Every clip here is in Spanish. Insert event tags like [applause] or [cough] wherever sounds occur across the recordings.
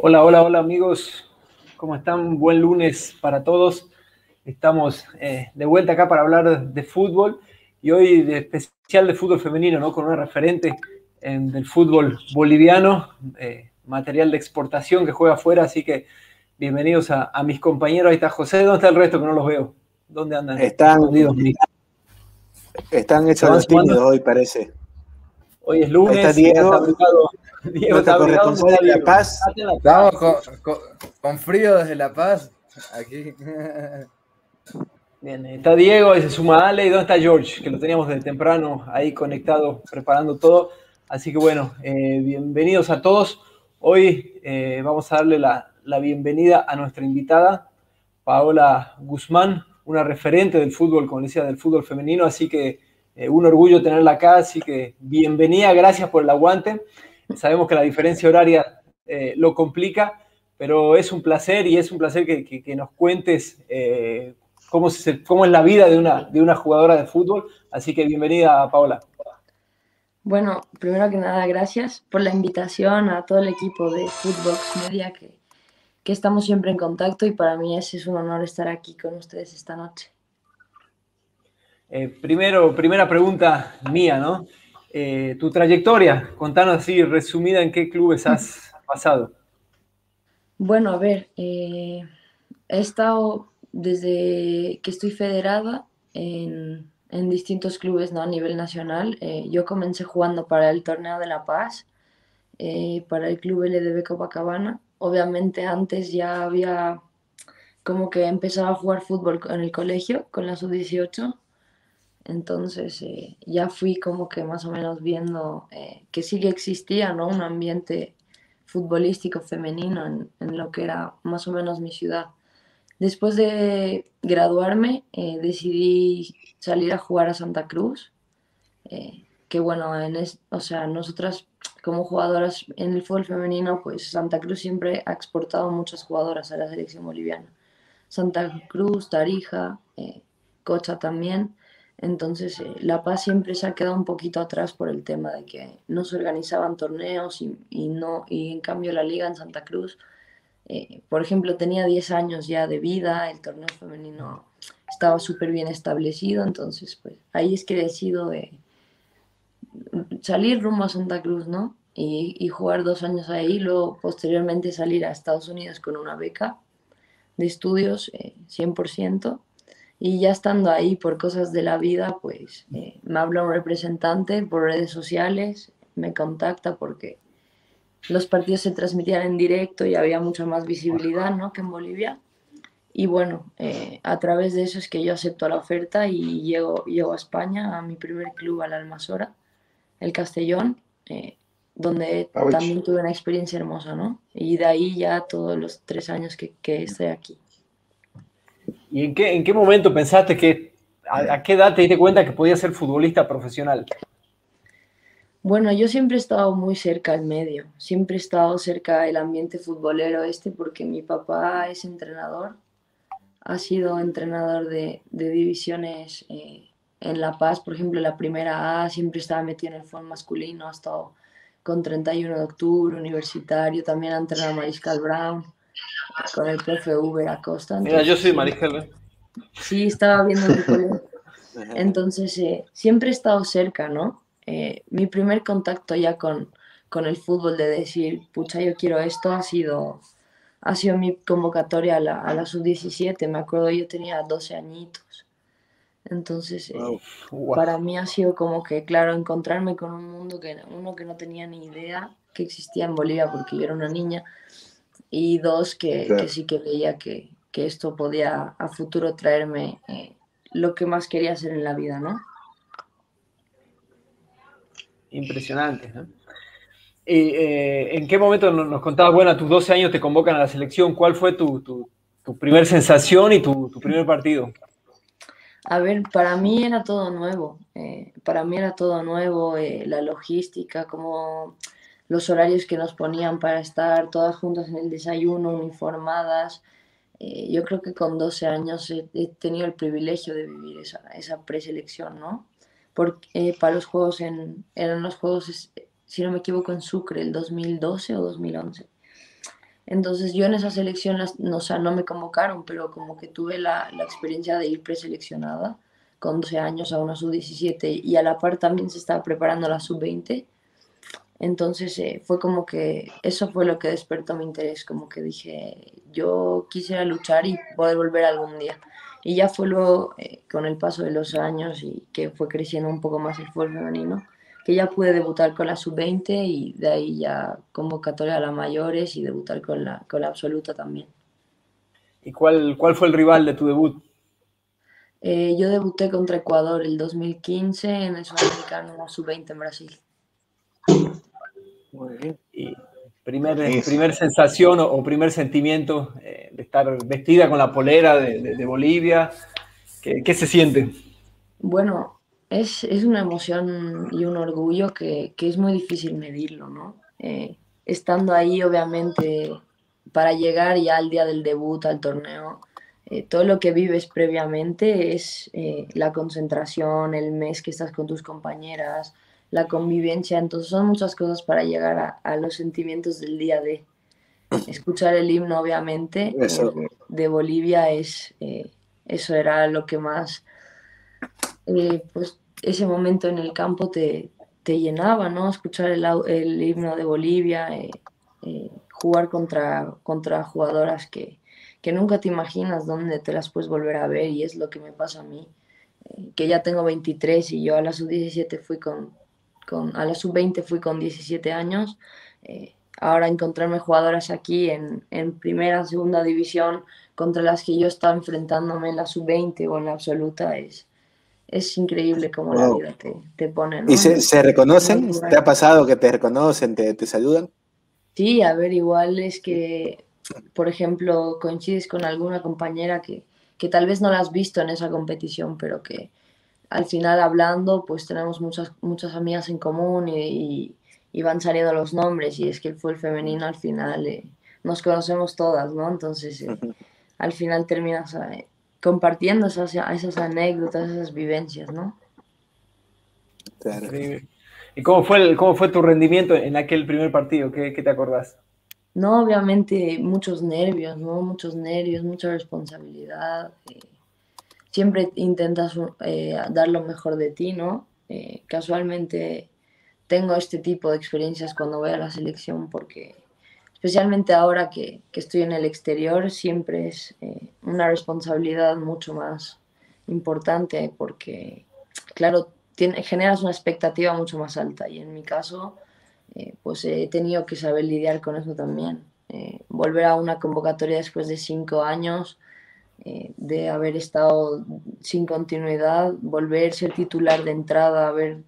Hola, hola, hola amigos, ¿cómo están? Buen lunes para todos. Estamos eh, de vuelta acá para hablar de fútbol y hoy de especial de fútbol femenino, ¿no? Con una referente en, del fútbol boliviano, eh, material de exportación que juega afuera, así que bienvenidos a, a, mis compañeros. Ahí está José, ¿dónde está el resto que no los veo? ¿Dónde andan? Están, están hechos los tímidos hoy, parece. Hoy es lunes. Está [laughs] Diego está corresponsal de La Paz. Estamos con, con, con, frío desde La Paz. Aquí. [laughs] Bien, está Diego y se suma Ale. ¿Y dónde está George? Que lo teníamos desde temprano ahí conectado, preparando todo. Así que bueno, eh, bienvenidos a todos. Hoy eh, vamos a darle la, la, bienvenida a nuestra invitada, Paola Guzmán, una referente del fútbol, como decía, del fútbol femenino. Así que eh, un orgullo tenerla acá. Así que bienvenida, gracias por el aguante. Sabemos que la diferencia horaria eh, lo complica, pero es un placer y es un placer que, que, que nos cuentes eh, cómo, se, cómo, es la vida de una, de una jugadora de fútbol. Así que bienvenida, Paola. Bueno, primero que nada, gracias por la invitación a todo el equipo de Footbox Media que, que estamos siempre en contacto y para mí es, es un honor estar aquí con ustedes esta noche. Eh, primero, primera pregunta mía, ¿no? Eh, tu trayectoria, contanos así resumida en qué clubes has pasado. Bueno, a ver, eh, he estado desde que estoy federada en, distintos clubes ¿no? a nivel nacional. Eh, yo comencé jugando para el Torneo de La Paz, para el Club LDB Copacabana. Obviamente antes ya había como que empezado a jugar fútbol en el colegio con la sub-18 entonces eh, ya fui como que más o menos viendo eh, que sí que existía ¿no? un ambiente futbolístico femenino en, lo que era más o menos mi ciudad. Después de graduarme eh, decidí salir a jugar a Santa Cruz, que bueno, en es, o sea, nosotras como jugadoras en el fútbol femenino, pues Santa Cruz siempre ha exportado muchas jugadoras a la selección boliviana. Santa Cruz, Tarija, Cocha también. Entonces, eh, La Paz siempre se ha quedado un poquito atrás por el tema de que no se organizaban torneos y, y no, y en cambio la liga en Santa Cruz, eh, por ejemplo, tenía 10 años ya de vida, el torneo femenino estaba súper bien establecido, entonces, pues ahí es que decido de salir rumbo a Santa Cruz, ¿no? Y, y jugar dos años ahí, luego posteriormente salir a Estados Unidos con una beca de estudios eh, 100%. Y ya estando ahí por cosas de la vida, pues eh, me habla un representante por redes sociales, me contacta porque los partidos se transmitían en directo y había mucha más visibilidad ¿no? que en Bolivia. Y bueno, eh, a través de eso es que yo acepto la oferta y llego, llego a España, a mi primer club, al Almasora, el Castellón, eh, donde también tuve una experiencia hermosa, ¿no? Y de ahí ya todos los tres años que, que estoy aquí. ¿Y en qué, en qué momento pensaste que, a, qué edad te diste cuenta que podías ser futbolista profesional? Bueno, yo siempre he estado muy cerca al medio, siempre he estado cerca del ambiente futbolero este porque mi papá es entrenador, ha sido entrenador de, de divisiones eh, en La Paz, por ejemplo, la primera A, siempre estaba metido en el fútbol masculino, ha estado con 31 de octubre, universitario, también ha entrenado a Mariscal Brown con el profe Uber Acosta. Mira, yo soy Mariscal. Sí, estaba viendo tu colegio. [laughs] Entonces, eh, siempre he estado cerca, ¿no? Eh, mi primer contacto ya con, con, el fútbol de decir, pucha, yo quiero esto, ha sido, ha sido mi convocatoria a la, a la sub-17. Me acuerdo, yo tenía 12 añitos. Entonces, eh, wow. Wow. para mí ha sido como que, claro, encontrarme con un mundo que uno que no tenía ni idea que existía en Bolivia porque yo era una niña y dos, que, claro. que sí que veía que, que, esto podía a futuro traerme eh, lo que más quería hacer en la vida, ¿no? Impresionante, ¿no? ¿Y, eh, ¿En qué momento nos contabas, bueno, a tus 12 años te convocan a la selección? ¿Cuál fue tu, tu, tu primer sensación y tu, tu, primer partido? A ver, para mí era todo nuevo. Eh, para mí era todo nuevo, eh, la logística, como los horarios que nos ponían para estar todas juntas en el desayuno, uniformadas. eh, yo creo que con 12 años he, tenido el privilegio de vivir esa, esa preselección, ¿no? Porque eh, para los juegos, en, eran los juegos, si no me equivoco, en Sucre, el 2012 o 2011. Entonces yo en esa selección, no, o sea, no me convocaron, pero como que tuve la, la experiencia de ir preseleccionada con 12 años a una sub-17 y a la par también se estaba preparando la sub-20 entonces eh, fue como que eso fue lo que despertó mi interés, como que dije, yo quisiera luchar y poder volver algún día. Y ya fue luego, eh, con el paso de los años y que fue creciendo un poco más el fútbol femenino, que ya pude debutar con la sub-20 y de ahí ya convocatoria a la mayores y debutar con la, con la absoluta también. ¿Y cuál, cuál fue el rival de tu debut? Eh, yo debuté contra Ecuador el 2015 en el Sudamericano sub-20 en Brasil. Muy bien. Y primer, primer sensación o, primer sentimiento eh, de estar vestida con la polera de, Bolivia, ¿Qué, se siente? Bueno, es, una emoción y un orgullo que, es muy difícil medirlo, ¿no? Eh, estando ahí, obviamente, para llegar ya al día del debut, al torneo, eh, todo lo que vives previamente es la concentración, el mes que estás con tus compañeras, la convivencia. Entonces son muchas cosas para llegar a, los sentimientos del día de escuchar el himno, obviamente, eh, de Bolivia es eh, eso era lo que más, eh, pues ese momento en el campo te, te llenaba, ¿no? Escuchar el, el himno de Bolivia, jugar contra, contra jugadoras que, que nunca te imaginas dónde te las puedes volver a ver y es lo que me pasa a mí, que ya tengo 23 y yo a la sub-17 fui con, a la sub-20 fui con 17 años. Eh, ahora encontrarme jugadoras aquí en, en, primera, segunda división contra las que yo estaba enfrentándome en la sub-20 o en la absoluta es, es increíble cómo la vida te, te pone. ¿Y se, se reconocen? ¿Te ha pasado que te reconocen, te, te saludan? Sí, a ver, igual es que, por ejemplo, coincides con alguna compañera que, que tal vez no la has visto en esa competición, pero que, al final hablando, pues tenemos muchas, muchas amigas en común y, van saliendo los nombres y es que el fútbol femenino al final eh, nos conocemos todas, ¿no? Entonces eh, al final terminas eh, compartiendo esas, esas anécdotas, esas vivencias, ¿no? ¿Y cómo fue, cómo fue tu rendimiento en aquel primer partido? ¿Qué, qué te acordás? No, obviamente muchos nervios, ¿no? Muchos nervios, mucha responsabilidad siempre intentas eh, dar lo mejor de ti, ¿no? Eh, casualmente tengo este tipo de experiencias cuando voy a la selección porque especialmente ahora que, estoy en el exterior siempre es eh, una responsabilidad mucho más importante porque, claro, generas una expectativa mucho más alta y en mi caso pues he tenido que saber lidiar con eso también. volver a una convocatoria después de cinco años eh, de haber estado sin continuidad, volver ser titular de entrada, haber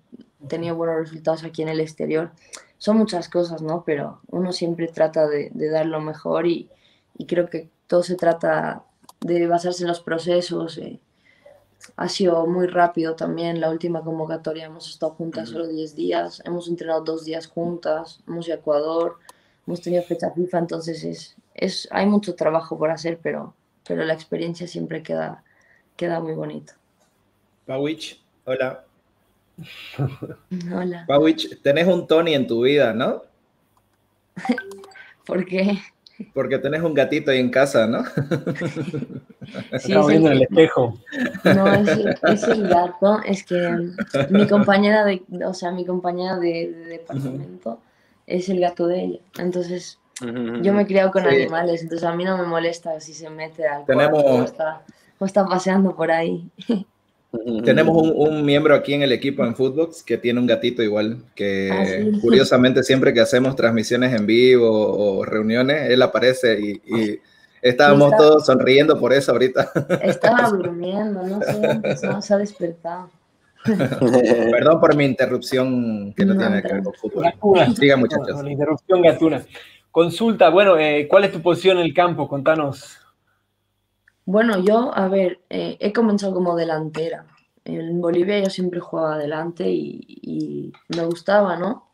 tenido buenos resultados aquí en el exterior. Son muchas cosas, ¿no? Pero uno siempre trata de, dar lo mejor y, creo que todo se trata de basarse en los procesos. Eh. Ha sido muy rápido también la última convocatoria. Hemos estado juntas solo 10 días, hemos entrenado dos días juntas, hemos ido a Ecuador, hemos tenido fecha FIFA, entonces es, es, hay mucho trabajo por hacer, pero pero la experiencia siempre queda, queda muy bonito. Pawich, hola. [laughs] Hola. Pawich, tenés un Tony en tu vida, ¿no? [laughs] ¿Por qué? Porque tenés un gatito ahí en casa, ¿no? [laughs] Sí, Estamos viendo en el espejo. No, es, el gato, es que mi compañera de, o sea, mi compañera de departamento es el gato de ella. Entonces, yo me he criado con animales, entonces a mí no me molesta si se mete al Tenemos... o, está, paseando por ahí. Tenemos un, miembro aquí en el equipo en Footbox que tiene un gatito igual, que ah, [laughs] curiosamente siempre que hacemos transmisiones en vivo o reuniones, él aparece y, estábamos todos sonriendo por eso ahorita. [laughs] Estaba durmiendo, no sé, se ha despertado. [laughs] Perdón por mi interrupción que no, tiene que ver con fútbol. Siga muchachos. la interrupción gatuna. Consulta, bueno, eh, ¿cuál es tu posición en el campo? Contanos. Bueno, yo, a ver, eh, he comenzado como delantera. En Bolivia yo siempre jugaba adelante y, me gustaba, ¿no?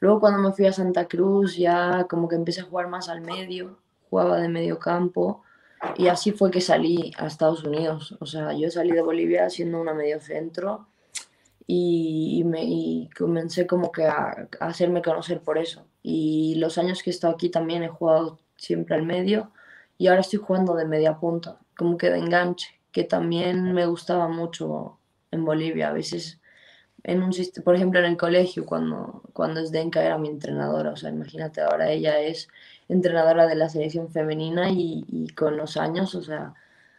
Luego cuando me fui a Santa Cruz ya como que empecé a jugar más al medio, jugaba de medio campo. Y así fue que salí a Estados Unidos. O sea, yo salí de Bolivia siendo una medio centro y, me, y comencé como que a, hacerme conocer por eso. Y los años que he estado aquí también he jugado siempre al medio y ahora estoy jugando de media punta, como que de enganche, que también me gustaba mucho en Bolivia. A veces, en un, por ejemplo, en el colegio, cuando, cuando Denka era mi entrenadora, o sea, imagínate, ahora ella es entrenadora de la selección femenina y, y con los años, o sea,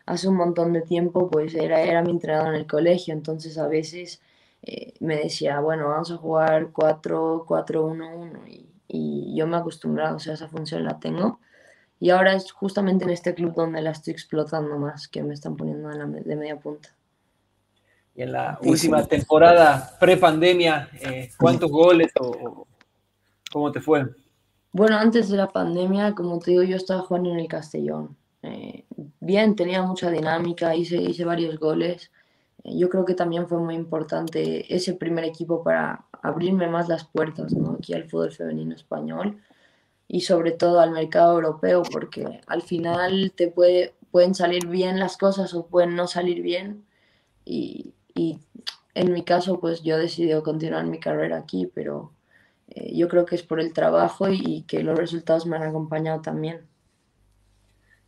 hace un montón de tiempo, pues era, era mi entrenadora en el colegio, entonces a veces eh, me decía, bueno, vamos a jugar 4-4-1-1 y, y, yo me he acostumbrado, o sea, esa función la tengo. Y ahora es justamente en este club donde la estoy explotando más, que me están poniendo la, de media punta. Y en la última temporada pre-pandemia, eh, ¿cuántos goles o, cómo te fue? Bueno, antes de la pandemia, como te digo, yo estaba jugando en el Castellón. Eh, bien, tenía mucha dinámica, hice, hice varios goles yo creo que también fue muy importante ese primer equipo para abrirme más las puertas ¿no? aquí al fútbol femenino español y sobre todo al mercado europeo, porque al final te puede, pueden salir bien las cosas o pueden no salir bien. Y, y en mi caso, pues yo he decidido continuar mi carrera aquí, pero eh, yo creo que es por el trabajo y, y que los resultados me han acompañado también.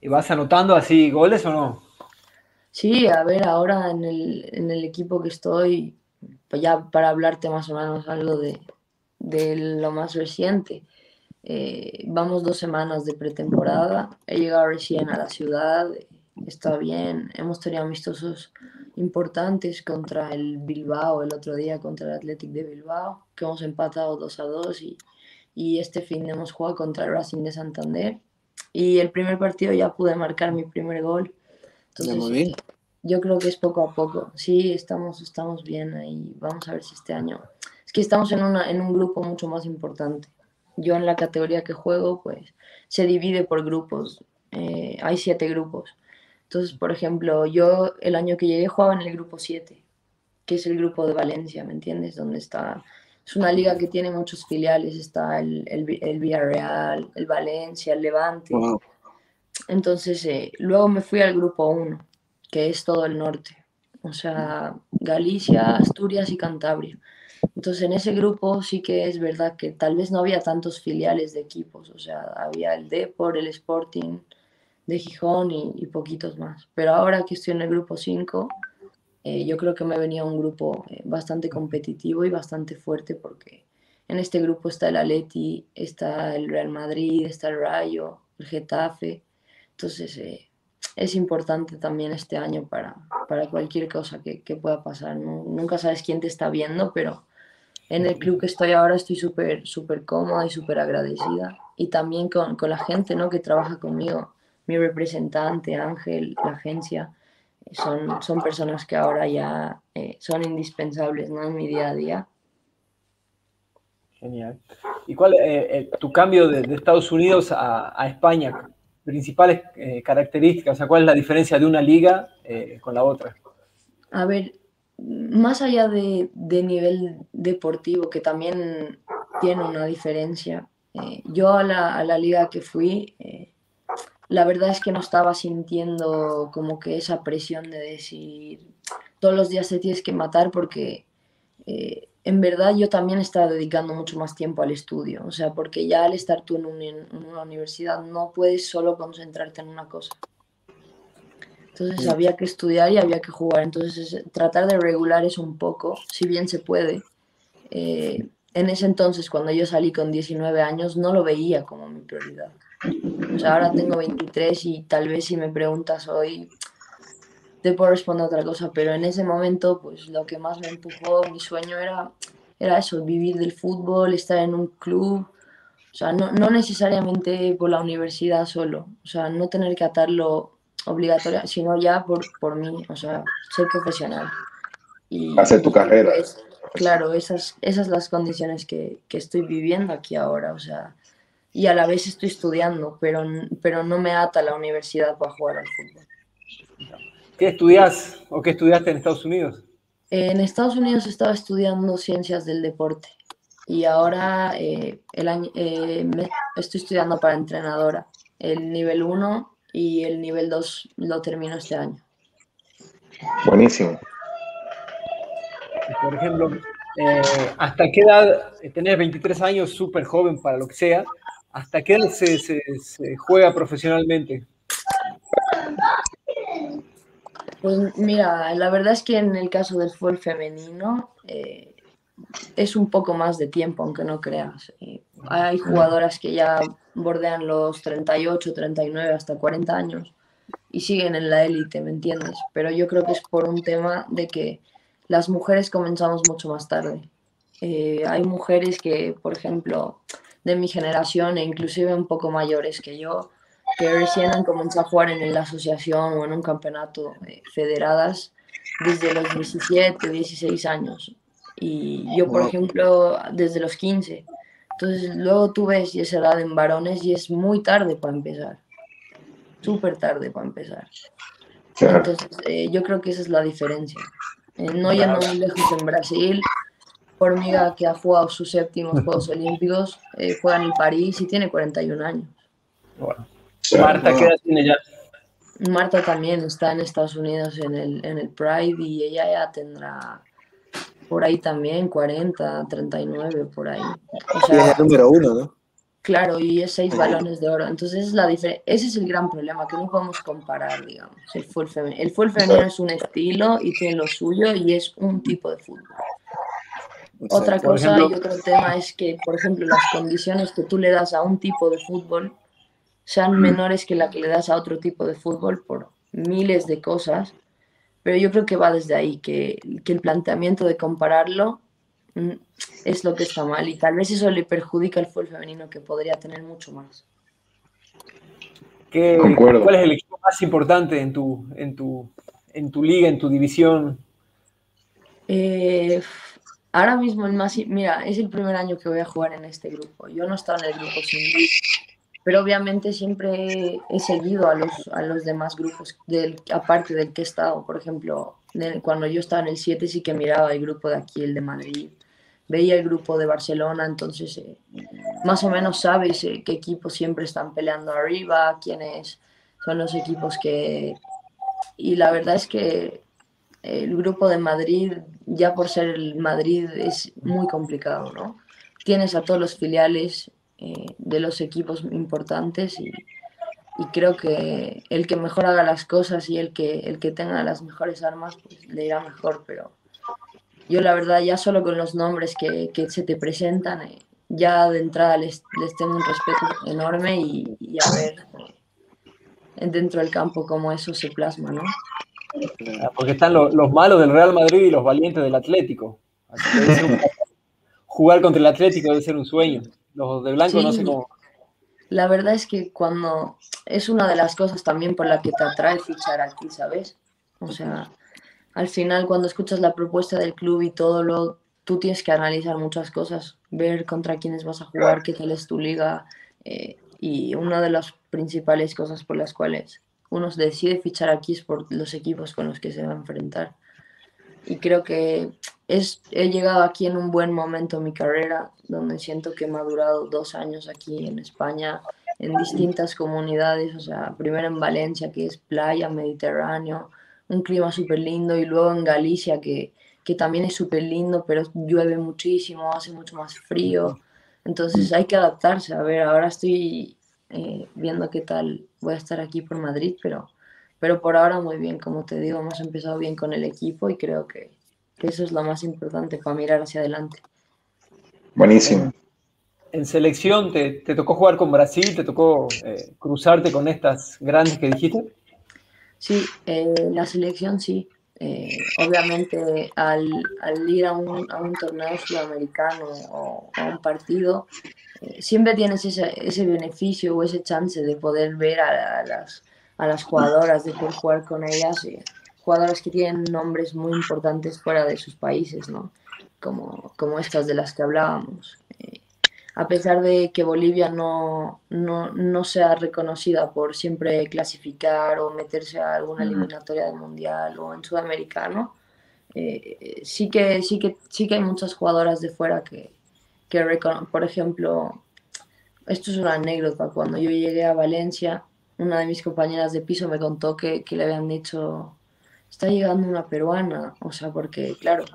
¿Y vas anotando así goles o no? Sí, a ver, ahora en el, en el equipo que estoy, pues ya para hablarte más o menos algo de, de lo más reciente. Eh, vamos dos semanas de pretemporada, he llegado recién a la ciudad, está bien, hemos tenido amistosos importantes contra el Bilbao el otro día, contra el Athletic de Bilbao, que hemos empatado 2 a 2 y, y este fin hemos jugado contra el Racing de Santander. Y el primer partido ya pude marcar mi primer gol entonces, yo creo que es poco a poco. Sí, estamos, estamos bien ahí. Vamos a ver si este año. Es que estamos en, una, en un grupo mucho más importante. Yo en la categoría que juego, pues se divide por grupos. Eh, hay siete grupos. Entonces, por ejemplo, yo el año que llegué jugaba en el grupo 7, que es el grupo de Valencia, ¿me entiendes? Donde está. Es una liga que tiene muchos filiales. Está el, el, el Villarreal, el Valencia, el Levante. Entonces, eh, luego me fui al grupo 1, que es todo el norte, o sea, Galicia, Asturias y Cantabria. Entonces, en ese grupo sí que es verdad que tal vez no había tantos filiales de equipos, o sea, había el Depor, el Sporting de Gijón y, poquitos más. Pero ahora que estoy en el grupo 5, eh, yo creo que me venía un grupo eh, bastante competitivo y bastante fuerte porque en este grupo está el Atleti, está el Real Madrid, está el Rayo, el Getafe, entonces, eh, es importante también este año para, para cualquier cosa que, pueda pasar. Nunca sabes quién te está viendo, pero en el club que estoy ahora estoy súper súper cómoda y súper agradecida. Y también con, con, la gente ¿no? que trabaja conmigo, mi representante, Ángel, la agencia, son, son personas que ahora ya eh, son indispensables ¿no? en mi día a día. Genial. ¿Y cuál es eh, tu cambio de, Estados Unidos a España? Principales eh, características? O sea, ¿cuál es la diferencia de una liga eh, con la otra? A ver, más allá de, nivel deportivo, que también tiene una diferencia, eh, yo a la, a la, liga que fui, la verdad es que no estaba sintiendo como que esa presión de decir todos los días te tienes que matar porque en verdad yo también estaba dedicando mucho más tiempo al estudio, o sea, porque ya al estar tú en, una universidad no puedes solo concentrarte en una cosa. Entonces había que estudiar y había que jugar, entonces tratar de regular eso un poco, si bien se puede. Eh, en ese entonces, cuando yo salí con 19 años, no lo veía como mi prioridad. O sea, ahora tengo 23 y tal vez si me preguntas hoy, te puedo responder otra cosa, pero en ese momento, pues lo que más me empujó, mi sueño era, era eso, vivir del fútbol, estar en un club, o sea, no, no necesariamente por la universidad solo, o sea, no tener que atarlo obligatorio, sino ya por, por mí, o sea, ser profesional. Y, Hacer tu carrera. claro, esas, esas las condiciones que, que estoy viviendo aquí ahora, o sea, y a la vez estoy estudiando, pero, pero no me ata la universidad para jugar al fútbol. ¿Qué estudias o qué estudiaste en Estados Unidos? En Estados Unidos estaba estudiando ciencias del deporte y ahora eh, el año, eh, estoy estudiando para entrenadora, el nivel 1 y el nivel 2 lo termino este año. Buenísimo. Por ejemplo, eh, ¿hasta qué edad, tenés 23 años, súper joven para lo que sea, ¿hasta qué edad se, se, juega profesionalmente? Pues mira, la verdad es que en el caso del fútbol femenino eh, es un poco más de tiempo, aunque no creas. Hay jugadoras que ya bordean los 38, 39, hasta 40 años y siguen en la élite, ¿me entiendes? Pero yo creo que es por un tema de que las mujeres comenzamos mucho más tarde. Eh, hay mujeres que, por ejemplo, de mi generación e inclusive un poco mayores que yo, que recién han comenzado a jugar en la asociación o en un campeonato eh, federadas desde los 17, 16 años. Y yo, por ejemplo, desde los 15. Entonces, luego tú ves esa edad en varones y es muy tarde para empezar. Súper tarde para empezar. Entonces, eh, yo creo que esa es la diferencia. Eh, no yendo muy lejos en Brasil, Formiga, que ha jugado sus séptimos Juegos Olímpicos, eh, juega en París y tiene 41 años. Marta, ¿qué edad tiene ya? Marta también está en Estados Unidos en el, en el Pride y ella ya tendrá por ahí también, 40, 39, por ahí. O sea, es el número uno, ¿no? Claro, y es seis balones de oro. Entonces, la ese es el gran problema, que no podemos comparar, digamos, el fútbol femenino. El fútbol femenino es un estilo y tiene lo suyo y es un tipo de fútbol. Otra cosa y otro tema es que, por ejemplo, las condiciones que tú le das a un tipo de fútbol sean menores que la que le das a otro tipo de fútbol por miles de cosas pero yo creo que va desde ahí, que, que, el planteamiento de compararlo mm, es lo que está mal y tal vez eso le perjudica al fútbol femenino que podría tener mucho más. ¿Qué, ¿Cuál es el equipo más importante en tu, en tu, en tu liga, en tu división? Eh, ahora mismo el más... Mira, es el primer año que voy a jugar en este grupo. Yo no estaba en el grupo sin pero obviamente siempre he seguido a los, a los demás grupos, del, aparte del que he estado. Por ejemplo, cuando yo estaba en el 7 sí que miraba el grupo de aquí, el de Madrid, veía el grupo de Barcelona, entonces eh, más o menos sabes eh, qué equipos siempre están peleando arriba, quiénes son los equipos que... Y la verdad es que el grupo de Madrid, ya por ser el Madrid, es muy complicado, ¿no? Tienes a todos los filiales eh, de los equipos importantes y, creo que el que mejor haga las cosas y el que, el que tenga las mejores armas pues, le irá mejor, pero yo la verdad ya solo con los nombres que, se te presentan, eh, ya de entrada les, tengo un respeto enorme y, a ver eh, dentro del campo cómo eso se plasma, ¿no? Porque están los malos del Real Madrid y los valientes del Atlético. [laughs] jugar contra el Atlético debe ser un sueño. Los de blanco no sé cómo. La verdad es que cuando es una de las cosas también por la que te atrae fichar aquí, ¿sabes? O sea, al final cuando escuchas la propuesta del club y todo lo, tú tienes que analizar muchas cosas, ver contra quiénes vas a jugar, qué tal es tu liga eh, y una de las principales cosas por las cuales uno decide fichar aquí es por los equipos con los que se va a enfrentar. Y creo que he llegado aquí en un buen momento en mi carrera, donde siento que he madurado dos años aquí en España, en distintas comunidades, o sea, primero en Valencia, que es playa, Mediterráneo, un clima súper lindo, y luego en Galicia, que, que también es súper lindo, pero llueve muchísimo, hace mucho más frío, entonces hay que adaptarse. A ver, ahora estoy eh, viendo qué tal voy a estar aquí por Madrid, pero, pero por ahora muy bien, como te digo, hemos empezado bien con el equipo y creo que eso es lo más importante para mirar hacia adelante. Buenísimo. En selección, ¿te, tocó jugar con Brasil? ¿Te tocó eh, cruzarte con estas grandes que dijiste? Sí, eh, la selección sí. Eh, obviamente al, ir a un, torneo sudamericano o a un partido, siempre tienes ese, ese, beneficio o ese chance de poder ver a, las, a las jugadoras, de poder jugar con ellas jugadoras que tienen nombres muy importantes fuera de sus países, ¿no? Como, como estas de las que hablábamos. Eh, a pesar de que Bolivia no, no, no, sea reconocida por siempre clasificar o meterse a alguna eliminatoria del Mundial o en Sudamericano, eh, sí, que, sí, que, sí que hay muchas jugadoras de fuera que, que por ejemplo, esto es una anécdota, cuando yo llegué a Valencia, una de mis compañeras de piso me contó que, que le habían dicho, está llegando una peruana, o sea, porque claro,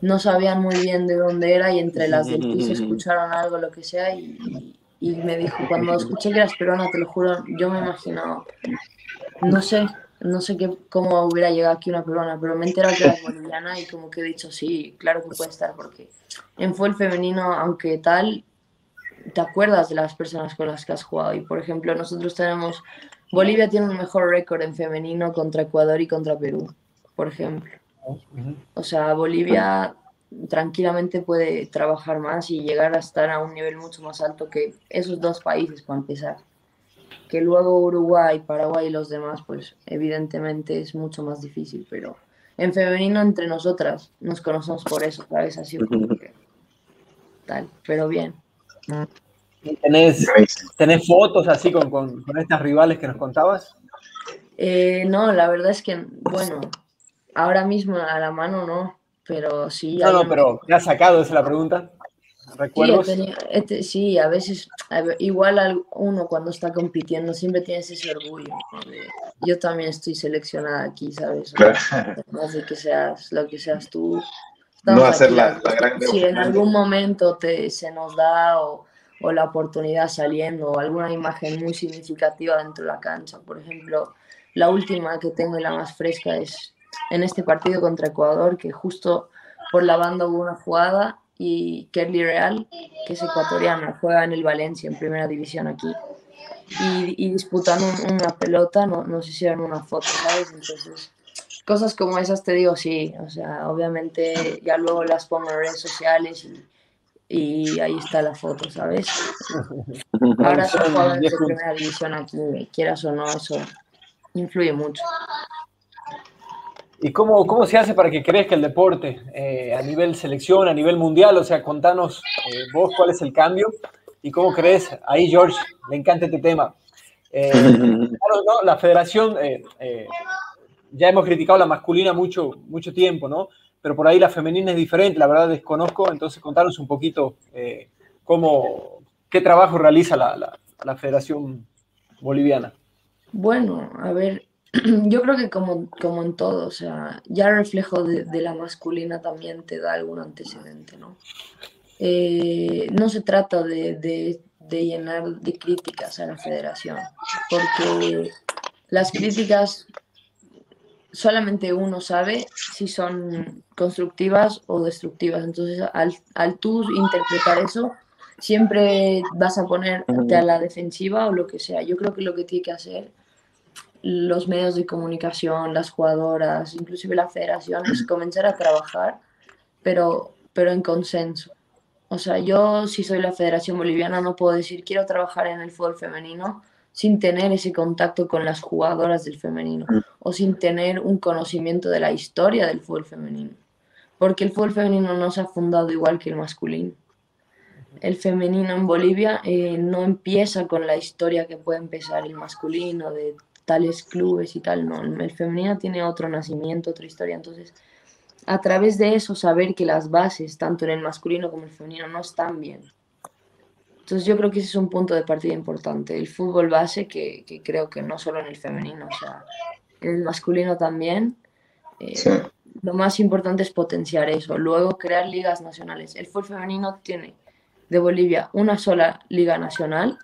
no sabían muy bien de dónde era y entre las del piso escucharon algo, lo que sea, y, y me dijo, cuando escuché que eras peruana, te lo juro, yo me imaginaba, no sé, no sé qué, cómo hubiera llegado aquí una peruana, pero me he enterado que era boliviana y como que he dicho, sí, claro que puede estar, porque en el femenino, aunque tal, te acuerdas de las personas con las que has jugado. Y por ejemplo, nosotros tenemos, Bolivia tiene un mejor récord en femenino contra Ecuador y contra Perú, por ejemplo. O sea, Bolivia tranquilamente puede trabajar más y llegar a estar a un nivel mucho más alto que esos dos países, para empezar. Que luego Uruguay, Paraguay y los demás, pues evidentemente es mucho más difícil, pero en femenino entre nosotras nos conocemos por eso, ¿sabes? Así que tal, pero bien. ¿Tenés, ¿Tenés, fotos así con, con, estas rivales que nos contabas? Eh, no, la verdad es que, bueno, ahora mismo a la mano no, pero sí. No, no, pero ¿qué has sacado? Esa es la pregunta. ¿Recuerdos? Este, sí, a veces, igual uno cuando está compitiendo siempre tienes ese orgullo. Yo también estoy seleccionada aquí, ¿sabes? Más de que seas lo que seas tú, no hacer la, gran... Si en algún momento te, se nos da o, o, la oportunidad saliendo o alguna imagen muy significativa dentro de la cancha, por ejemplo, la última que tengo y la más fresca es en este partido contra Ecuador, que justo por la banda hubo una jugada y Kelly Real, que es ecuatoriana, juega en el Valencia, en primera división aquí. Y, y disputando una pelota, no, nos hicieron una foto, ¿sabes? Entonces, cosas como esas te digo, sí, o sea, obviamente ya luego las pongo en redes sociales y, ahí está la foto, ¿sabes? [laughs] Ahora son jugadores de primera división aquí, quieras o no, eso influye mucho. ¿Y cómo, cómo se hace para que crezca el deporte eh, a nivel selección, a nivel mundial? O sea, contanos eh, vos cuál es el cambio y cómo crees. Ahí, George, le encanta este tema. Eh, [laughs] claro, ¿no? La federación ya hemos criticado la masculina mucho, mucho tiempo, ¿no? Pero por ahí la femenina es diferente, la verdad desconozco, entonces contanos un poquito eh, cómo, qué trabajo realiza la, la, Federación Boliviana. Bueno, a ver, [clears throat] yo creo que como, como en todo, o sea, ya el reflejo de, la masculina también te da algún antecedente, ¿no? Eh, no se trata de, de, de, llenar de críticas a la federación, porque las críticas solamente uno sabe si son constructivas o destructivas. Entonces, al, al tú interpretar eso, siempre vas a ponerte a la defensiva o lo que sea. Yo creo que lo que tiene que hacer los medios de comunicación, las jugadoras, inclusive la federación, es [clears throat] comenzar a trabajar, pero, pero en consenso. O sea, yo si soy la Federación Boliviana no puedo decir quiero trabajar en el fútbol femenino sin tener ese contacto con las jugadoras del femenino mm. o sin tener un conocimiento de la historia del fútbol femenino. Porque el fútbol femenino no se ha fundado igual que el masculino. El femenino en Bolivia eh, no empieza con la historia que puede empezar el masculino de tales clubes y tal, no, el femenino tiene otro nacimiento, otra historia, entonces a través de eso saber que las bases, tanto en el masculino como en el femenino, no están bien entonces yo creo que ese es un punto de partida importante. El fútbol base, que, que creo que no solo en el femenino, o sea, en el masculino también. Eh, lo más importante es potenciar eso. Luego crear ligas nacionales. El fútbol femenino tiene de Bolivia una sola liga nacional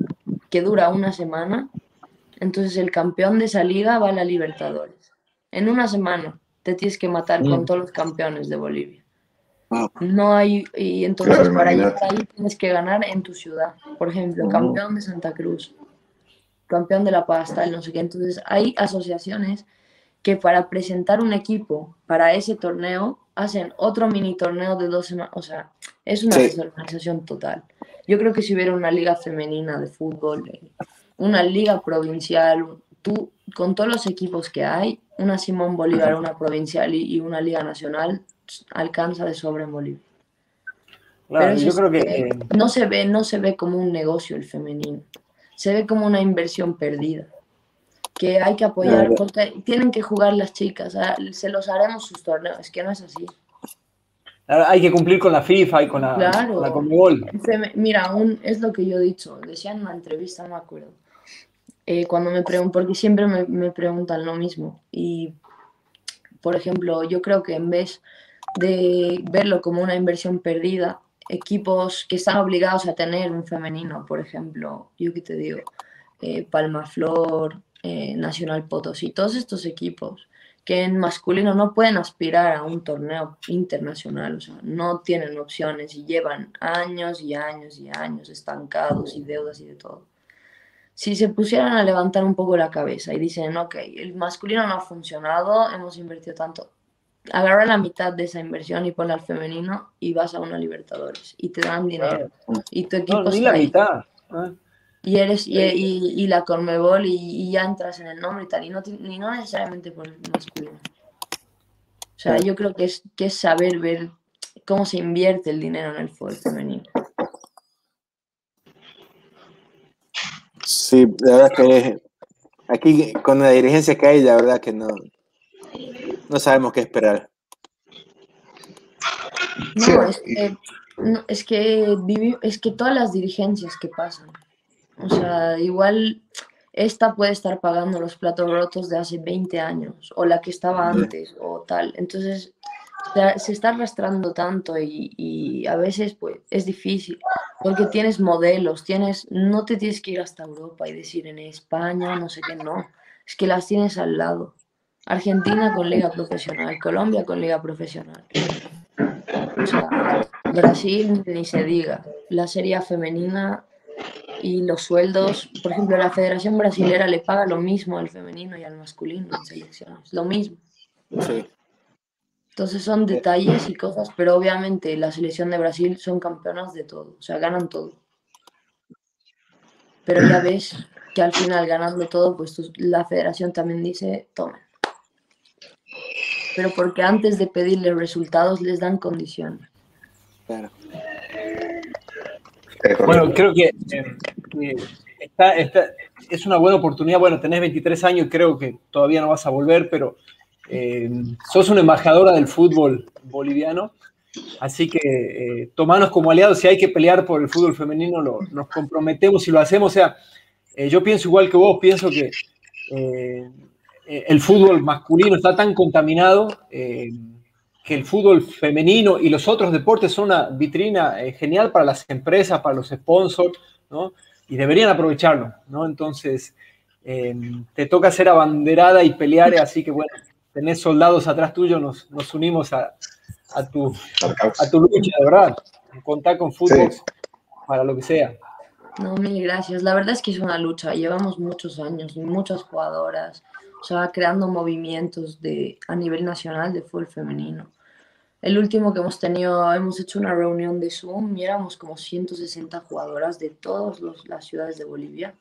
que dura una semana. Entonces el campeón de esa liga va a la Libertadores. En una semana te tienes que matar con mm. todos los campeones de Bolivia. No hay, y entonces para llegar ahí tienes que ganar en tu ciudad. Por ejemplo, campeón de Santa Cruz, campeón de La Paz, tal, no sé qué. Entonces hay asociaciones que para presentar un equipo para ese torneo hacen otro mini torneo de dos semanas. O sea, es una desorganización total. Yo creo que si hubiera una liga femenina de fútbol, una liga provincial, tú con todos los equipos que hay, una Simón Bolívar, una provincial y una liga nacional, alcanza de sobra en Bolivia. Pero yo creo que eh, no se ve, no se ve como un negocio el femenino, se ve como una inversión perdida, que hay que apoyar porque tienen que jugar las chicas, se los haremos sus torneos, es que no es así. Hay que cumplir con la FIFA y con la, claro. la Mira, un, es lo que yo he dicho, decía en una entrevista, no me acuerdo. eh, cuando me preguntan, porque siempre me, me, preguntan lo mismo. Y, por ejemplo, yo creo que en vez de verlo como una inversión perdida, equipos que están obligados a tener un femenino, por ejemplo, yo que te digo, eh, Palmaflor, eh, Nacional Potosí, todos estos equipos que en masculino no pueden aspirar a un torneo internacional, o sea, no tienen opciones y llevan años y años y años estancados y deudas y de todo. Si se pusieran a levantar un poco la cabeza y dicen, ok, el masculino no ha funcionado, hemos invertido tanto, agarra la mitad de esa inversión y ponla al femenino y vas a una Libertadores y te dan dinero. Y tu equipo... No, ni la mitad. ¿eh? y eres y, y, la Conmebol y, y, ya entras en el nombre y tal, y no, ni no necesariamente por masculino. O sea, yo creo que es, que es saber ver cómo se invierte el dinero en el fútbol femenino. Sí, la verdad que aquí con la dirigencia que hay, la verdad que no, no sabemos qué esperar. No, es que, no, es que, es que todas las dirigencias que pasan, o sea, igual esta puede estar pagando los platos rotos de hace 20 años o la que estaba antes o tal. Entonces se está arrastrando tanto y, a veces pues es difícil porque tienes modelos, tienes, no te tienes que ir hasta Europa y decir en España, no sé qué, no, es que las tienes al lado. Argentina con liga profesional, Colombia con liga profesional. Brasil ni se diga. La serie femenina y los sueldos, por ejemplo, la Federación Brasilera le paga lo mismo al femenino y al masculino en selecciones, lo mismo. Entonces son detalles y cosas, pero obviamente la selección de Brasil son campeonas de todo, o sea, ganan todo. Pero ya ves que al final ganando todo, pues la federación también dice, tomen. Pero porque antes de pedirles resultados les dan condiciones. Claro. Bueno, creo que eh, es una buena oportunidad. Bueno, tenés 23 años, creo que todavía no vas a volver, pero eh, sos una embajadora del fútbol boliviano. Así que eh, tomanos como aliados. Si hay que pelear por el fútbol femenino, nos comprometemos y lo hacemos. O sea, yo pienso igual que vos, pienso que el fútbol masculino está tan contaminado que el fútbol femenino y los otros deportes son una vitrina eh, genial para las empresas, para los sponsors, ¿no? Y deberían aprovecharlo, ¿no? Entonces, te toca ser abanderada y pelear, así que bueno, tenés soldados atrás tuyo, nos, nos unimos a, a, tu, a tu lucha, de verdad. Contar con fútbol para lo que sea. No, mil gracias. La verdad es que es una lucha. Llevamos muchos años y muchas jugadoras, o sea, creando movimientos de, a nivel nacional de fútbol femenino. El último que hemos tenido, hemos hecho una reunión de Zoom y éramos como 160 jugadoras de todas las ciudades de Bolivia,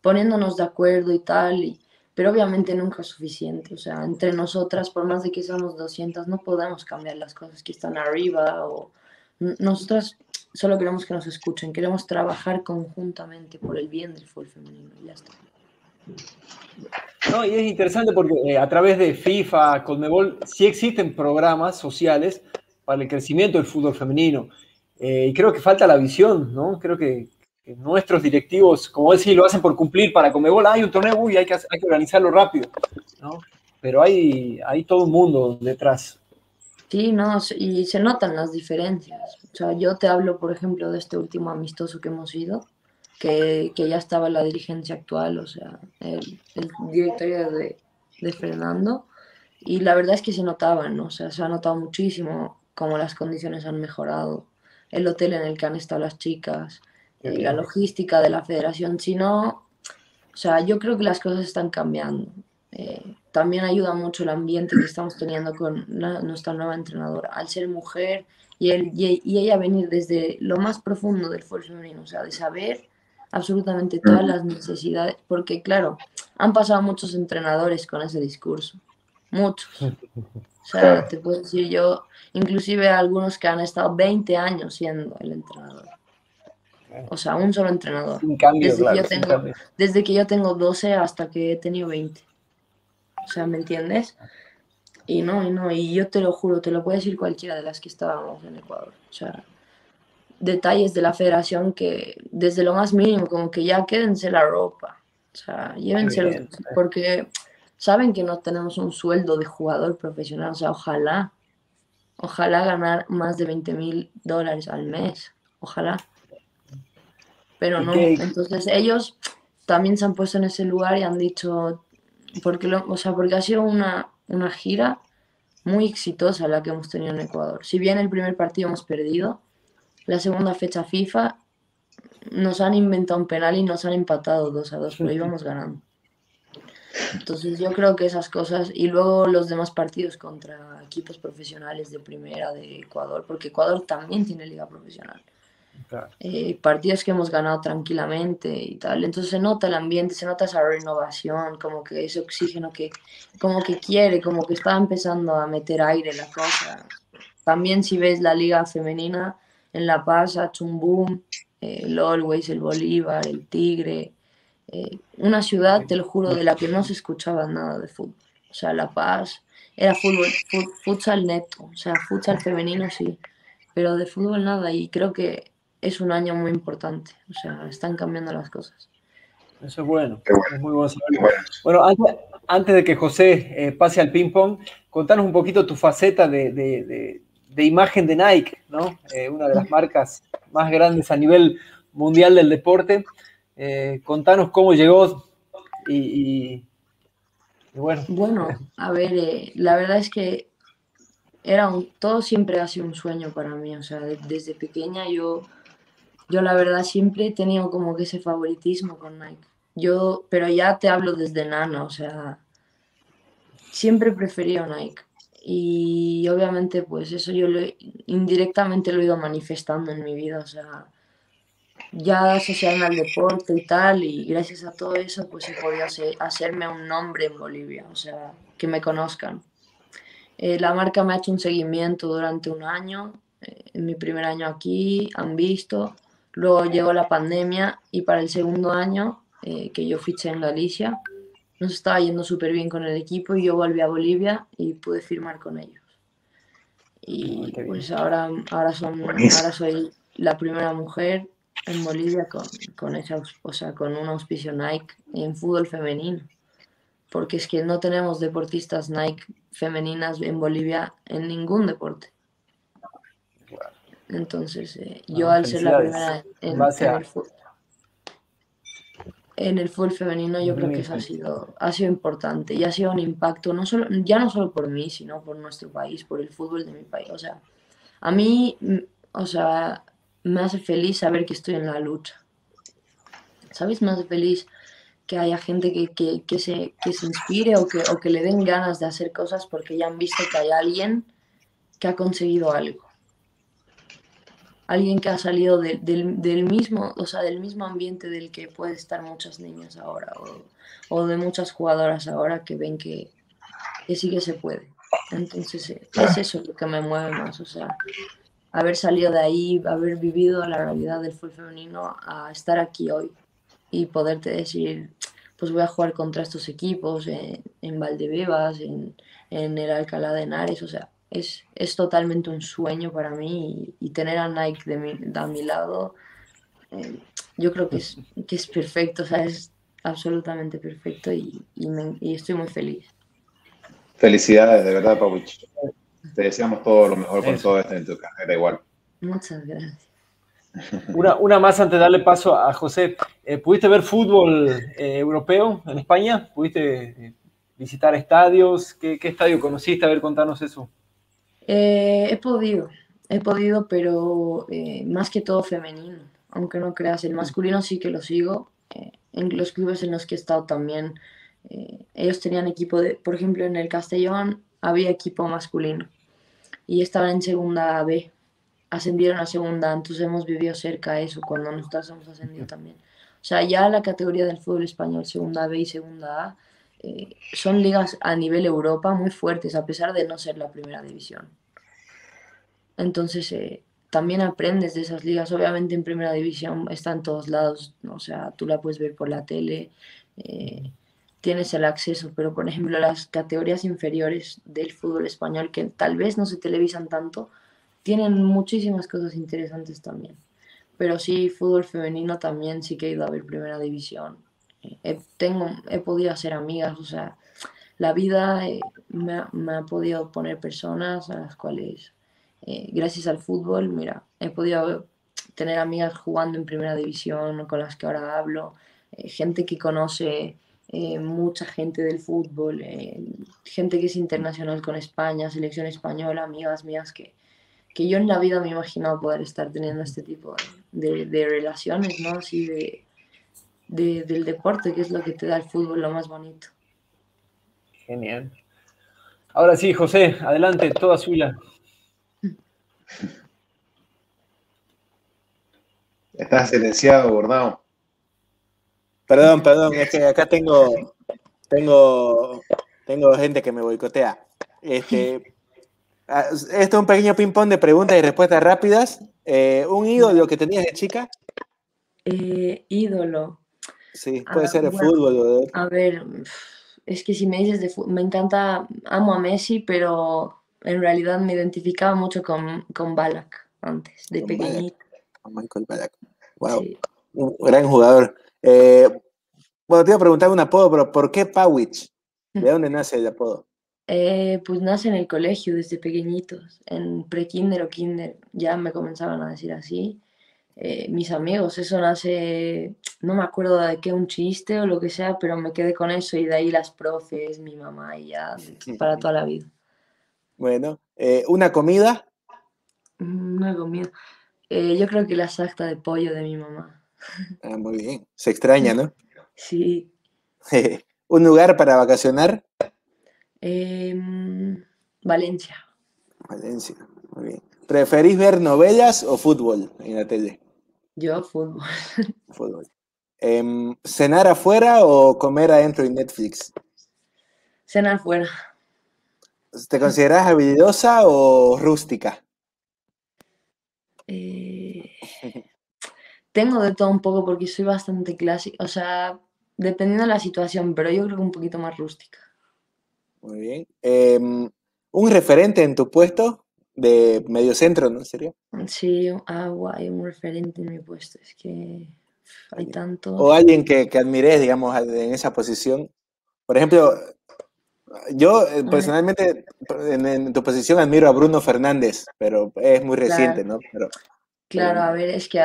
poniéndonos de acuerdo y tal, y, pero obviamente nunca es suficiente. O sea, entre nosotras, por más de que seamos 200, no podemos cambiar las cosas que están arriba. O, nosotras solo queremos que nos escuchen, queremos trabajar conjuntamente por el bien del fútbol femenino y ya está. No, y es interesante porque eh, a través de FIFA, Conmebol, sí existen programas sociales para el crecimiento del fútbol femenino. Eh, y creo que falta la visión, ¿no? Creo que, nuestros directivos, como decís, lo hacen por cumplir para Conmebol. Hay un torneo, y hay que, hay que organizarlo rápido, ¿no? Pero hay, hay todo un mundo detrás. Sí, no, y se notan las diferencias. O sea, yo te hablo, por ejemplo, de este último amistoso que hemos ido que, ya estaba la dirigencia actual, o sea, el, directorio de, Fernando, y la verdad es que se notaba, ¿no? O sea, se ha notado muchísimo cómo las condiciones han mejorado, el hotel en el que han estado las chicas, eh, la logística de la federación, si no, o sea, yo creo que las cosas están cambiando. Eh, también ayuda mucho el ambiente que estamos teniendo con nuestra nueva entrenadora. Al ser mujer y, y, ella venir desde lo más profundo del fútbol femenino, o sea, de saber absolutamente todas las necesidades, porque claro, han pasado muchos entrenadores con ese discurso, muchos. O sea, te puedo decir yo, inclusive algunos que han estado 20 años siendo el entrenador. O sea, un solo entrenador. desde, que yo tengo, desde que yo tengo 12 hasta que he tenido 20. O sea, ¿me entiendes? Y no, y no, y yo te lo juro, te lo puede decir cualquiera de las que estábamos en Ecuador. O sea, detalles de la federación que desde lo más mínimo, como que ya quédense la ropa. O sea, llévenselo, porque saben que no tenemos un sueldo de jugador profesional, o sea, ojalá, ojalá ganar más de 20 mil dólares al mes, ojalá. Pero no, entonces ellos también se han puesto en ese lugar y han dicho, porque, lo, o sea, porque ha sido una, una gira muy exitosa la que hemos tenido en Ecuador. Si bien el primer partido hemos perdido, la segunda fecha FIFA nos han inventado un penal y nos han empatado 2 a 2, pero [laughs] íbamos ganando. Entonces yo creo que esas cosas, y luego los demás partidos contra equipos profesionales de primera de Ecuador, porque Ecuador también tiene liga profesional. Eh, partidos que hemos ganado tranquilamente y tal. Entonces se nota el ambiente, se nota esa renovación, como que ese oxígeno que como que quiere, como que está empezando a meter aire la cosa. También si ves la liga femenina en La Paz, Chumbum, eh, el Always, el Bolívar, el Tigre, eh, una ciudad, te lo juro, de la que no se escuchaba nada de fútbol. O sea, La Paz era fútbol, futsal neto, o sea, futsal femenino sí, pero de fútbol nada. Y creo que es un año muy importante. O sea, están cambiando las cosas. Eso es bueno. Es muy bueno Bueno, antes, de que José eh, pase al ping-pong, contanos un poquito tu faceta de, imagen de Nike, ¿no? Eh, una de las marcas más grandes a nivel mundial del deporte. Eh, contanos cómo llegó y, bueno. Bueno, a ver, la verdad es que era un, todo siempre ha sido un sueño para mí. O sea, desde pequeña yo yo la verdad siempre he tenido como que ese favoritismo con Nike. Yo, pero ya te hablo desde nana, o sea, siempre he preferido Nike. Y obviamente pues eso yo lo, indirectamente lo he ido manifestando en mi vida, o sea, ya asociarme al deporte y tal, y gracias a todo eso pues he podido hacerme un nombre en Bolivia, o sea, que me conozcan. Eh, la marca me ha hecho un seguimiento durante un año, eh, en mi primer año aquí, han visto, Luego llegó la pandemia y para el segundo año eh, que yo fiché en Galicia, nos estaba yendo súper bien con el equipo y yo volví a Bolivia y pude firmar con ellos. Y pues ahora, ahora, son, ahora soy la primera mujer en Bolivia con, con, esa, o sea, con un auspicio Nike en fútbol femenino. Porque es que no tenemos deportistas Nike femeninas en Bolivia en ningún deporte. Entonces, eh, yo al ser la primera en, el fútbol, en el fútbol femenino, yo creo que eso ha sido, ha sido importante y ha sido un impacto, no solo, ya no solo por mí, sino por nuestro país, por el fútbol de mi país. O sea, a mí, o sea, me hace feliz saber que estoy en la lucha. ¿Sabes? Me hace feliz que haya gente que, que, que, se, que se inspire o que, o que le den ganas de hacer cosas porque ya han visto que hay alguien que ha conseguido algo alguien que ha salido del, mismo, o sea, del mismo ambiente del que puede estar muchas niñas ahora o, de muchas jugadoras ahora que ven que, sí que se puede. Entonces eh, es eso lo que me mueve más, o sea, haber salido de ahí, haber vivido la realidad del fútbol femenino a estar aquí hoy y poderte decir, pues voy a jugar contra estos equipos en, en Valdebebas, en, en el Alcalá de Henares, o sea, es, es totalmente un sueño para mí y, tener a Nike de mi, a mi lado, eh, yo creo que es, que es perfecto, o sea, es absolutamente perfecto y, y, estoy muy feliz. Felicidades, de verdad, Pauch. Te deseamos todo lo mejor con todo esto en tu carrera igual. Muchas gracias. Una, una, más antes de darle paso a José. Eh, ¿Pudiste ver fútbol eh, europeo en España? ¿Pudiste visitar estadios? ¿Qué, ¿Qué, estadio conociste? A ver, contanos eso. Eh, he podido, he podido, pero eh, más que todo femenino, aunque no creas, el masculino sí que lo sigo. Eh, en los clubes en los que he estado también, ellos tenían equipo de, por ejemplo, en el Castellón había equipo masculino y estaban en segunda B, ascendieron a segunda, entonces hemos vivido cerca de eso cuando nosotros hemos ascendido también. O sea, ya la categoría del fútbol español, segunda B y segunda A, son ligas a nivel Europa muy fuertes, a pesar de no ser la primera división. Entonces, eh, también aprendes de esas ligas. Obviamente en primera división está en todos lados, o sea, tú la puedes ver por la tele, eh, tienes el acceso, pero por ejemplo las categorías inferiores del fútbol español, que tal vez no se televisan tanto, tienen muchísimas cosas interesantes también. Pero sí, fútbol femenino también sí que he ido a ver primera división. he, tengo, he podido hacer amigas, o sea, la vida eh, me, ha, podido poner personas a las cuales, eh, gracias al fútbol, mira, he podido tener amigas jugando en primera división con las que ahora hablo, eh, gente que conoce mucha gente del fútbol, gente que es internacional con España, selección española, amigas mías que, que yo en la vida me he imaginado poder estar teniendo este tipo de, relaciones, ¿no? Así de, de, del deporte, que es lo que te da el fútbol, lo más bonito. Genial. Ahora sí, José, adelante, toda suya. Estás silenciado, Bordado. Perdón, perdón, es que acá tengo, tengo, tengo gente que me boicotea. Este, ah, esto es un pequeño ping-pong de preguntas y respuestas rápidas. Eh, ¿Un ídolo que tenías de chica? Eh, ídolo. Sí, puede ah, ser de fútbol. A ver, es que si me dices de fútbol, me encanta, amo a Messi, pero en realidad me identificaba mucho con, con Balak antes, de pequeñito. Con Michael Balak. Wow, un gran jugador. Eh, bueno, te iba a preguntar un apodo, pero ¿por qué Pawich? ¿De dónde nace el apodo? Eh, pues nace en el colegio desde pequeñitos, en pre-kinder o kinder, ya me comenzaban a decir así. Eh, mis amigos. Eso nace, no me acuerdo de qué, un chiste o lo que sea, pero me quedé con eso y de ahí las profes, mi mamá y ya [laughs] para toda la vida. Bueno, eh, ¿una comida? Mm, una comida. Eh, yo creo que la sacta de pollo de mi mamá. Ah, muy bien. Se extraña, ¿no? [laughs] Sí. [laughs] ¿Un lugar para vacacionar? Em, Valencia. Valencia, muy bien. ¿Preferís ver novelas o fútbol en la tele? Yo fútbol. [laughs] Fútbol. Em, ¿Cenar afuera o comer adentro en Netflix? Cenar afuera. ¿Te consideras habilidosa o rústica? Eh, tengo de todo un poco porque soy bastante clásica, o sea, dependiendo de la situación, pero yo creo que un poquito más rústica. Muy bien. Em, ¿Un referente en tu puesto? de medio centro, ¿no? ¿Sería? Sí, agua, hay un referente en mi puesto, es que hay tanto. O alguien que, que admires, digamos, en esa posición. Por ejemplo, yo eh, personalmente en, tu posición admiro a Bruno Fernández, pero es muy reciente, ¿no? Pero, claro, a ver, es que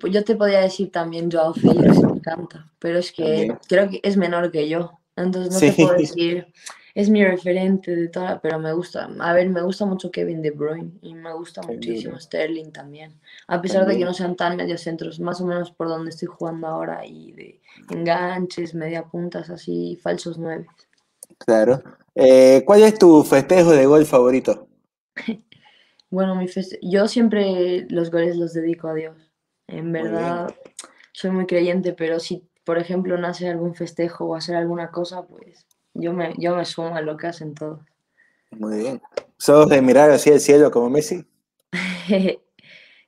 pues yo te podría decir también Joao Félix, me encanta, pero es que creo que es menor que yo, entonces no te puedo decir es mi referente de toda, pero me gusta, a ver, me gusta mucho Kevin De Bruyne y me gusta muchísimo Sterling también, a pesar de que no sean tan mediocentros, más o menos por donde estoy jugando ahora y de enganches, media puntas, así, falsos nueve. Claro. Eh, ¿Cuál es tu festejo de gol favorito? [laughs] bueno, mi yo siempre los goles los dedico a Dios. En verdad, soy muy creyente, pero si, por ejemplo, nace algún festejo o hacer alguna cosa, pues yo me, yo me sumo a lo que hacen todos. Muy bien. ¿Sos de mirar hacia el cielo como Messi? [laughs]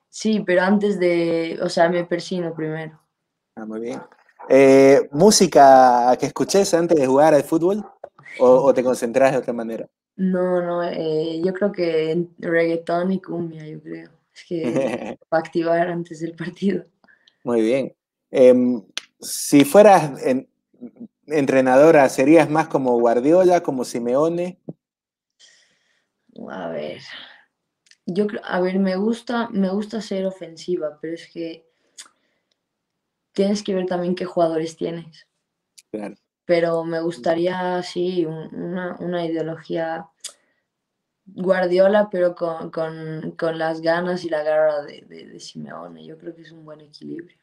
sí, pero antes de, o sea, me persino primero. Ah, muy bien. Eh, ¿Música que escuches antes de jugar al fútbol? ¿O, te concentras de otra manera? No, no, eh, yo creo que reggaetón y cumbia, yo creo. Es que [laughs] para activar antes del partido. Muy bien. Em, si fueras en, entrenadora? ¿Serías más como Guardiola, como Simeone? A ver, yo a ver, me gusta, me gusta ser ofensiva, pero es que tienes que ver también qué jugadores tienes. Claro. Pero me gustaría, sí, una, ideología Guardiola, pero con, las ganas y la garra de, de Simeone. Yo creo que es un buen equilibrio.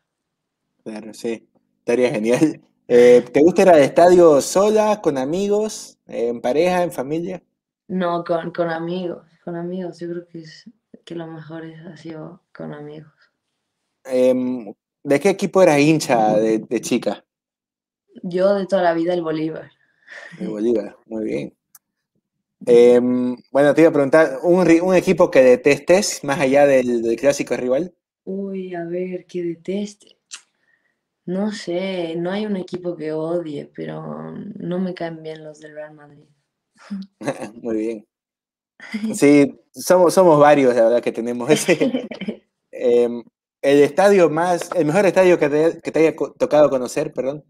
Claro, sí. Estaría genial. [laughs] Eh, ¿Te gusta ir al estadio sola, con amigos, en pareja, en familia? No, con, con amigos, con amigos. Yo creo que, es, que lo mejor es, ha sido con amigos. Em, ¿De qué equipo eras hincha de, chica? Yo de toda la vida el Bolívar. El Bolívar, muy bien. Em, bueno, te iba a preguntar, ¿un, un equipo que detestes más allá del, del, clásico rival? Uy, a ver, que deteste. No sé, no hay un equipo que odie, pero no me caen bien los del Real Madrid. [laughs] Muy bien. Sí, somos, somos varios, la verdad, que tenemos ese. [laughs] Em, el estadio más, el mejor estadio que te, que te haya tocado conocer, perdón.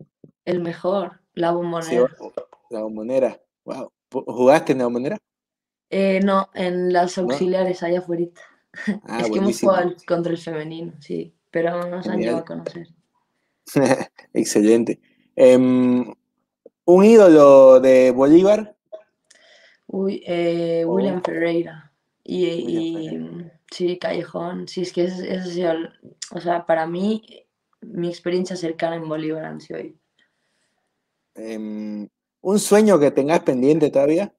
El mejor, la bombonera. la bombonera, wow. ¿Jugaste en la bombonera? Eh, no, en las auxiliares, allá afuera. [laughs] Ah, es que hemos jugado contra el femenino, sí, pero nos han llevado a conocer. [laughs] Excelente. Em, ¿Un ídolo de Bolívar? Uy, eh, William Ferreira. Y, sí, Callejón. Sí, es que ese, ha sido, o sea, para mí, mi experiencia cercana en Bolívar han sido Em, ¿Un sueño que tengas pendiente todavía?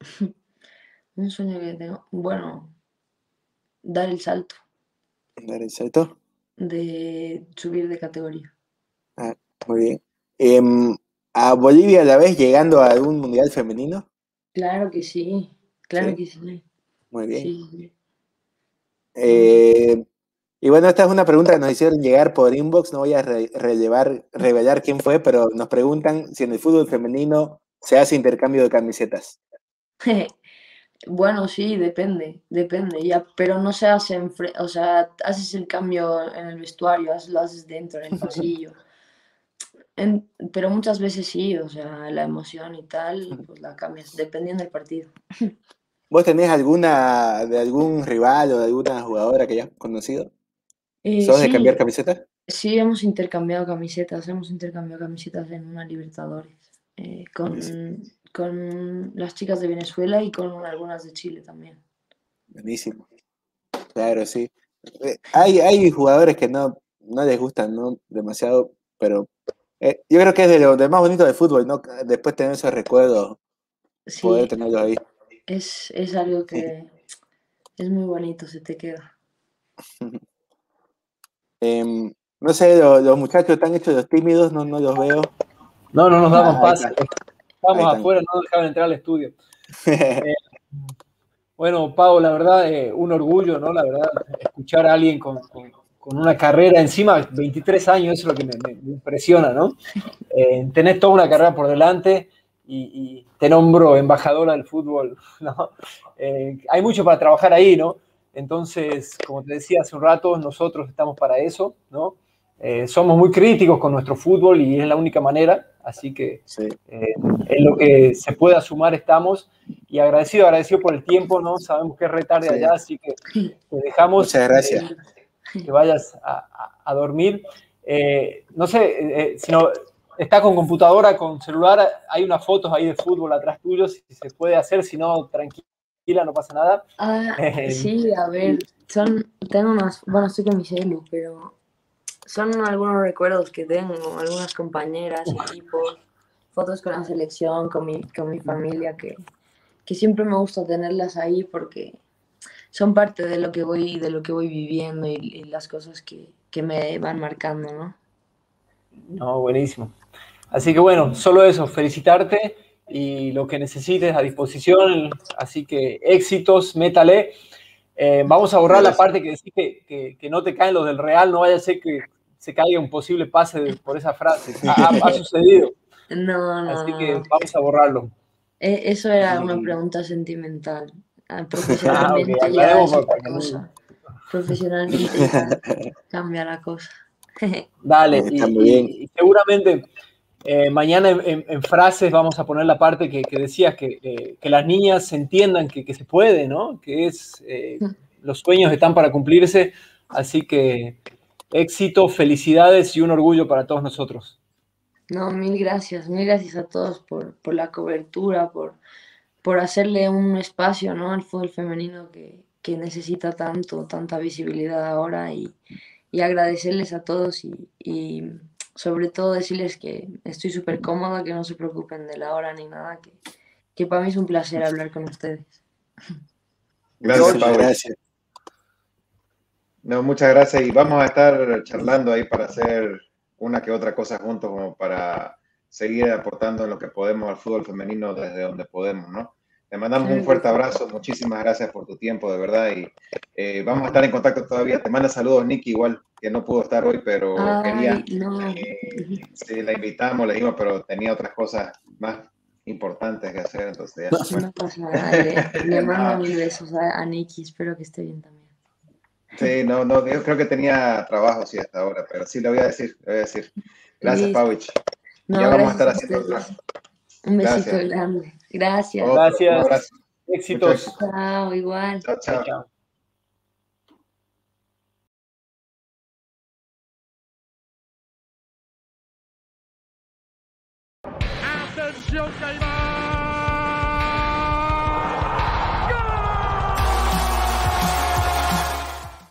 [laughs] Un sueño que tengo. Bueno, dar el salto. ¿Dar el salto? De subir de categoría. Ah, muy bien. Em, ¿A Bolivia a la vez llegando a algún mundial femenino? Claro que sí, claro que sí. Muy bien. Eh, y bueno, esta es una pregunta que nos hicieron llegar por inbox, no voy a relevar, revelar quién fue, pero nos preguntan si en el fútbol femenino se hace intercambio de camisetas. [laughs] bueno, sí, depende, depende, ya, pero no se hace, en o sea, haces el cambio en el vestuario, lo haces dentro, en el pasillo [laughs] pero muchas veces sí, o sea, la emoción y tal, pues la cambias, dependiendo del partido. [laughs] ¿Vos tenés alguna de algún rival o de alguna jugadora que hayas conocido? Eh, ¿Sos de cambiar camisetas? Sí, hemos intercambiado camisetas, hemos intercambiado camisetas en una Libertadores eh, con, con las chicas de Venezuela y con algunas de Chile también. Buenísimo. Claro, sí. Eh, hay, hay jugadores que no, no les gustan ¿no? demasiado, pero eh, yo creo que es de lo, más bonito del fútbol, ¿no? Después tener esos recuerdos, poder tenerlos ahí. Es, es algo que es muy bonito, se te queda. [laughs] Em, no sé, los, muchachos están hechos los tímidos, no, no los veo. No, no nos damos ah, paso. Estamos afuera, no dejaban entrar al estudio. [laughs] Eh, bueno, Pau, la verdad, eh, un orgullo, ¿no? La verdad, escuchar a alguien con con una carrera encima, 23 años, eso es lo que me, impresiona, ¿no? Eh, tenés toda una carrera por delante y, te nombro embajadora del fútbol, [laughs] ¿no? Eh, hay mucho para trabajar ahí, ¿no? Entonces, como te decía hace un rato, nosotros estamos para eso, ¿no? Eh, somos muy críticos con nuestro fútbol y es la única manera, así que en lo que se pueda sumar estamos y agradecido, agradecido por el tiempo, ¿no? Sabemos que es retarde allá, así que te dejamos. Muchas gracias que vayas a, dormir. Eh, no sé, eh, eh, si no, está con computadora, con celular, hay unas fotos ahí de fútbol atrás tuyo, si se puede hacer, si no, tranquila, no pasa nada. Ah, [laughs] sí, a ver, son, tengo unas, bueno, estoy con mi celu, pero son algunos recuerdos que tengo, algunas compañeras, equipos, fotos con la selección, con mi, con mi familia, que, que siempre me gusta tenerlas ahí porque son parte de lo que voy, de lo que voy viviendo y, las cosas que, que, me van marcando, ¿no? No, buenísimo. Así que bueno, solo eso, felicitarte y lo que necesites a disposición. Así que éxitos, métale. Eh, vamos a borrar la parte que decís que, que, no te caen los del Real, no vaya a ser que se caiga un posible pase por esa frase. Ha, sucedido. No, no. Así que vamos a borrarlo. E, eso era una pregunta sentimental. Ah, [laughs] profesionalmente ah, ya es otra cosa. [laughs] Profesionalmente [laughs] cambia la cosa. Dale, y, seguramente eh, mañana en, frases vamos a poner la parte que, que decías, que, que, las niñas entiendan que, se puede, ¿no? Que es, eh, los sueños están para cumplirse, así que éxito, felicidades y un orgullo para todos nosotros. No, mil gracias, mil gracias a todos por, por la cobertura, por, por hacerle un espacio ¿no? al fútbol femenino que, necesita tanto, tanta visibilidad ahora y, agradecerles a todos y, sobre todo decirles que estoy súper cómoda, que no se preocupen de la hora ni nada, que, que para mí es un placer hablar con ustedes. Gracias, Gracias. No, muchas gracias y vamos a estar charlando ahí para hacer una que otra cosa juntos como para seguir aportando lo que podemos al fútbol femenino desde donde podemos, ¿no? Te mandamos un fuerte abrazo, muchísimas gracias por tu tiempo, de verdad, y eh, vamos a estar en contacto todavía. Te manda saludos, Nicky, igual, que no pudo estar hoy, pero quería. Eh, sí, la invitamos, le dijimos, pero tenía otras cosas más importantes que hacer, entonces ya. No, le [laughs] mando mil besos a, a Nikki, espero que esté bien también. Sí, no, no, yo creo que tenía trabajo, sí, hasta ahora, pero sí, le voy a decir, le voy a decir. Gracias, Pavich. No, ya vamos a estar haciendo Un besito gracias. grande. Gracias. Gracias. Éxitos. Chao, igual. chao. chao. chao. 是要干